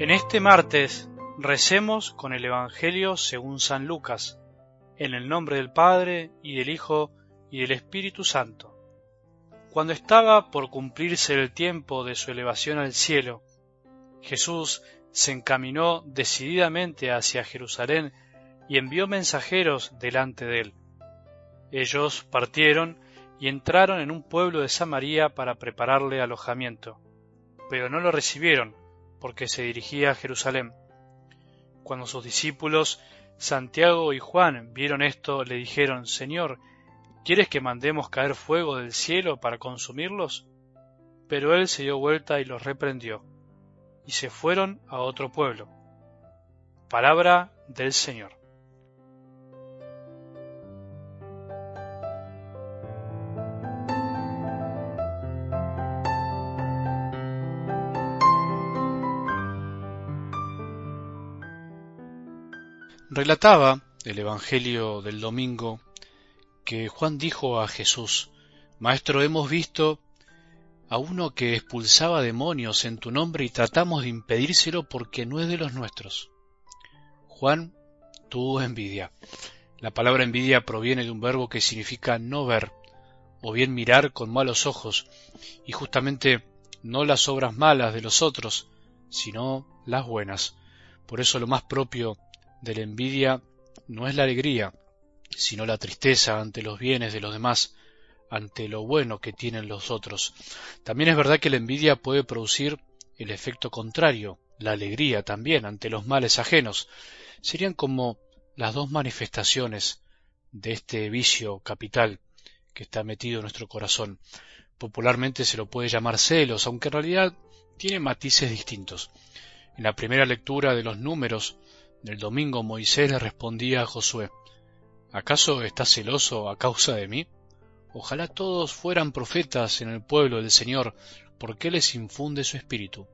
En este martes recemos con el Evangelio según San Lucas, en el nombre del Padre y del Hijo y del Espíritu Santo. Cuando estaba por cumplirse el tiempo de su elevación al cielo, Jesús se encaminó decididamente hacia Jerusalén y envió mensajeros delante de él. Ellos partieron y entraron en un pueblo de Samaria para prepararle alojamiento, pero no lo recibieron porque se dirigía a Jerusalén. Cuando sus discípulos Santiago y Juan vieron esto, le dijeron, Señor, ¿quieres que mandemos caer fuego del cielo para consumirlos? Pero él se dio vuelta y los reprendió, y se fueron a otro pueblo. Palabra del Señor. Relataba el Evangelio del domingo que Juan dijo a Jesús, Maestro, hemos visto a uno que expulsaba demonios en tu nombre y tratamos de impedírselo porque no es de los nuestros. Juan tuvo envidia. La palabra envidia proviene de un verbo que significa no ver, o bien mirar con malos ojos, y justamente no las obras malas de los otros, sino las buenas. Por eso lo más propio de la envidia no es la alegría, sino la tristeza ante los bienes de los demás, ante lo bueno que tienen los otros. También es verdad que la envidia puede producir el efecto contrario, la alegría también ante los males ajenos. Serían como las dos manifestaciones de este vicio capital que está metido en nuestro corazón. Popularmente se lo puede llamar celos, aunque en realidad tiene matices distintos. En la primera lectura de los números del domingo Moisés le respondía a Josué, ¿acaso estás celoso a causa de mí? Ojalá todos fueran profetas en el pueblo del Señor, porque les infunde su espíritu.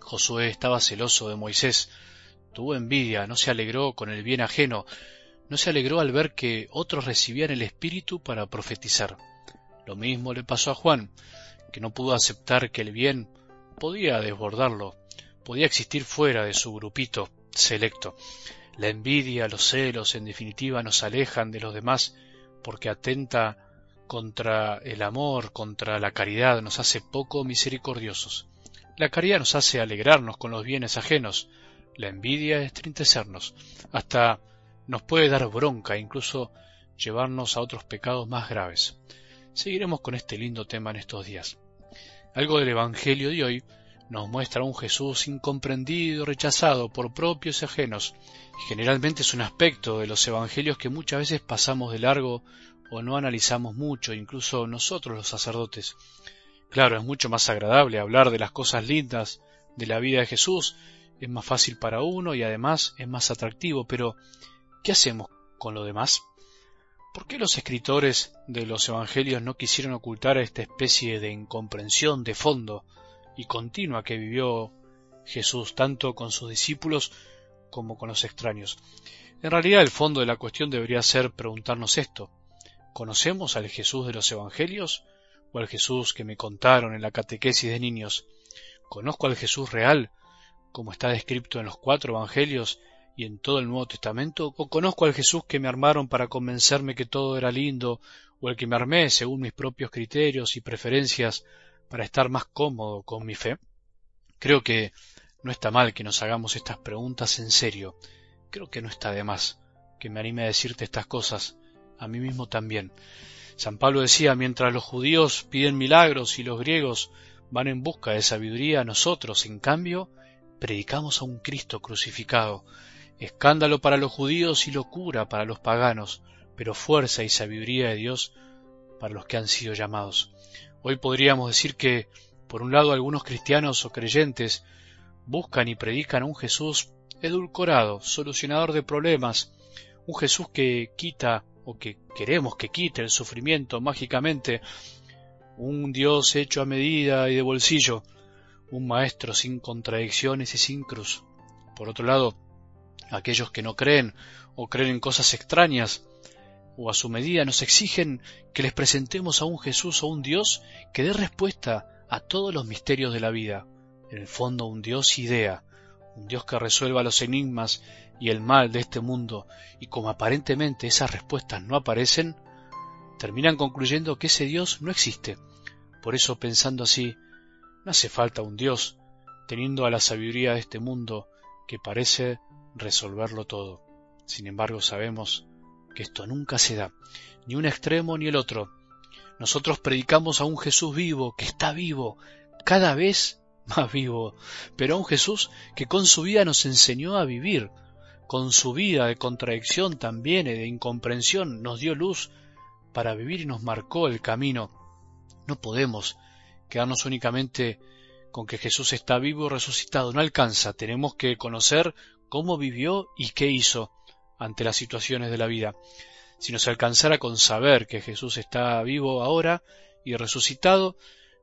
Josué estaba celoso de Moisés, tuvo envidia, no se alegró con el bien ajeno, no se alegró al ver que otros recibían el espíritu para profetizar. Lo mismo le pasó a Juan, que no pudo aceptar que el bien podía desbordarlo, podía existir fuera de su grupito, selecto. La envidia, los celos, en definitiva, nos alejan de los demás porque atenta contra el amor, contra la caridad, nos hace poco misericordiosos. La caridad nos hace alegrarnos con los bienes ajenos, la envidia estrintecernos, hasta nos puede dar bronca, incluso llevarnos a otros pecados más graves. Seguiremos con este lindo tema en estos días. Algo del Evangelio de hoy nos muestra un Jesús incomprendido, rechazado por propios y ajenos. Generalmente es un aspecto de los evangelios que muchas veces pasamos de largo o no analizamos mucho, incluso nosotros los sacerdotes. Claro, es mucho más agradable hablar de las cosas lindas de la vida de Jesús, es más fácil para uno y además es más atractivo, pero ¿qué hacemos con lo demás? ¿Por qué los escritores de los evangelios no quisieron ocultar esta especie de incomprensión de fondo y continua que vivió Jesús tanto con sus discípulos como con los extraños. En realidad el fondo de la cuestión debería ser preguntarnos esto. ¿Conocemos al Jesús de los Evangelios o al Jesús que me contaron en la catequesis de niños? ¿Conozco al Jesús real, como está descrito en los cuatro Evangelios y en todo el Nuevo Testamento? ¿O conozco al Jesús que me armaron para convencerme que todo era lindo, o el que me armé según mis propios criterios y preferencias para estar más cómodo con mi fe? Creo que no está mal que nos hagamos estas preguntas en serio. Creo que no está de más que me anime a decirte estas cosas, a mí mismo también. San Pablo decía, mientras los judíos piden milagros y los griegos van en busca de sabiduría, nosotros, en cambio, predicamos a un Cristo crucificado, escándalo para los judíos y locura para los paganos, pero fuerza y sabiduría de Dios para los que han sido llamados. Hoy podríamos decir que, por un lado, algunos cristianos o creyentes buscan y predican un Jesús edulcorado, solucionador de problemas, un Jesús que quita o que queremos que quite el sufrimiento mágicamente, un Dios hecho a medida y de bolsillo, un Maestro sin contradicciones y sin cruz. Por otro lado, aquellos que no creen o creen en cosas extrañas, o a su medida nos exigen que les presentemos a un Jesús o un Dios que dé respuesta a todos los misterios de la vida, en el fondo un Dios idea, un Dios que resuelva los enigmas y el mal de este mundo, y como aparentemente esas respuestas no aparecen, terminan concluyendo que ese Dios no existe. Por eso, pensando así, no hace falta un Dios, teniendo a la sabiduría de este mundo que parece resolverlo todo. Sin embargo, sabemos que esto nunca se da, ni un extremo ni el otro. Nosotros predicamos a un Jesús vivo, que está vivo, cada vez más vivo, pero a un Jesús que con su vida nos enseñó a vivir, con su vida de contradicción también y de incomprensión nos dio luz para vivir y nos marcó el camino. No podemos quedarnos únicamente con que Jesús está vivo y resucitado. No alcanza. Tenemos que conocer cómo vivió y qué hizo ante las situaciones de la vida. Si nos alcanzara con saber que Jesús está vivo ahora y resucitado,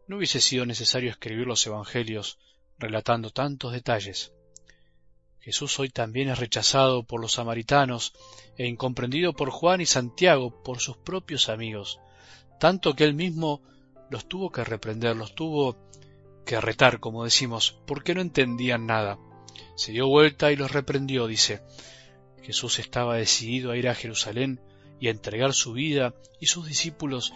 no hubiese sido necesario escribir los Evangelios relatando tantos detalles. Jesús hoy también es rechazado por los samaritanos e incomprendido por Juan y Santiago, por sus propios amigos, tanto que él mismo los tuvo que reprender, los tuvo que retar, como decimos, porque no entendían nada. Se dio vuelta y los reprendió, dice. Jesús estaba decidido a ir a Jerusalén y a entregar su vida, y sus discípulos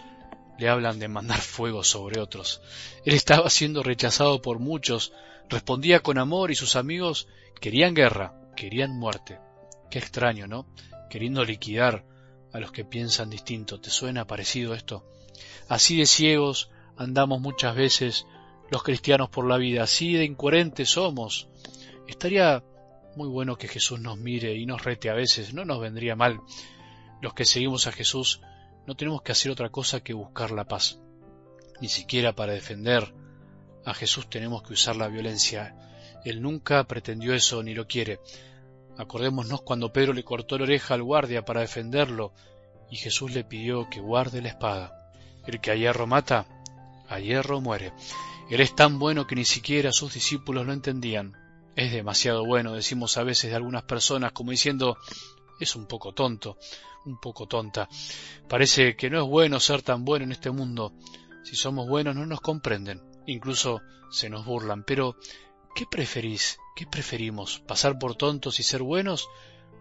le hablan de mandar fuego sobre otros. Él estaba siendo rechazado por muchos, respondía con amor y sus amigos querían guerra, querían muerte. Qué extraño, ¿no? Queriendo liquidar a los que piensan distinto. ¿Te suena parecido esto? Así de ciegos andamos muchas veces los cristianos por la vida, así de incoherentes somos. Estaría muy bueno que Jesús nos mire y nos rete a veces, no nos vendría mal. Los que seguimos a Jesús no tenemos que hacer otra cosa que buscar la paz. Ni siquiera para defender a Jesús tenemos que usar la violencia. Él nunca pretendió eso ni lo quiere. Acordémonos cuando Pedro le cortó la oreja al guardia para defenderlo y Jesús le pidió que guarde la espada. El que a hierro mata, a hierro muere. Él es tan bueno que ni siquiera sus discípulos lo entendían. Es demasiado bueno, decimos a veces de algunas personas, como diciendo, es un poco tonto, un poco tonta. Parece que no es bueno ser tan bueno en este mundo. Si somos buenos no nos comprenden, incluso se nos burlan. Pero, ¿qué preferís? ¿Qué preferimos? ¿Pasar por tontos y ser buenos?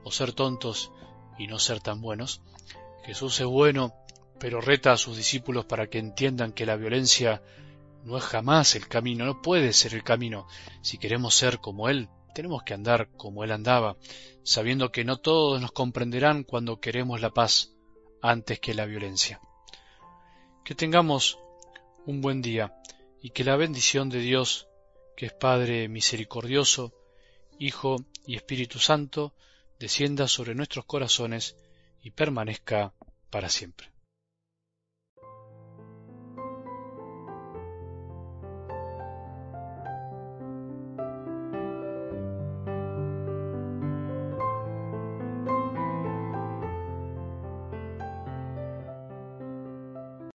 ¿O ser tontos y no ser tan buenos? Jesús es bueno, pero reta a sus discípulos para que entiendan que la violencia no es jamás el camino, no puede ser el camino. Si queremos ser como Él, tenemos que andar como Él andaba, sabiendo que no todos nos comprenderán cuando queremos la paz antes que la violencia. Que tengamos un buen día y que la bendición de Dios, que es Padre misericordioso, Hijo y Espíritu Santo, descienda sobre nuestros corazones y permanezca para siempre.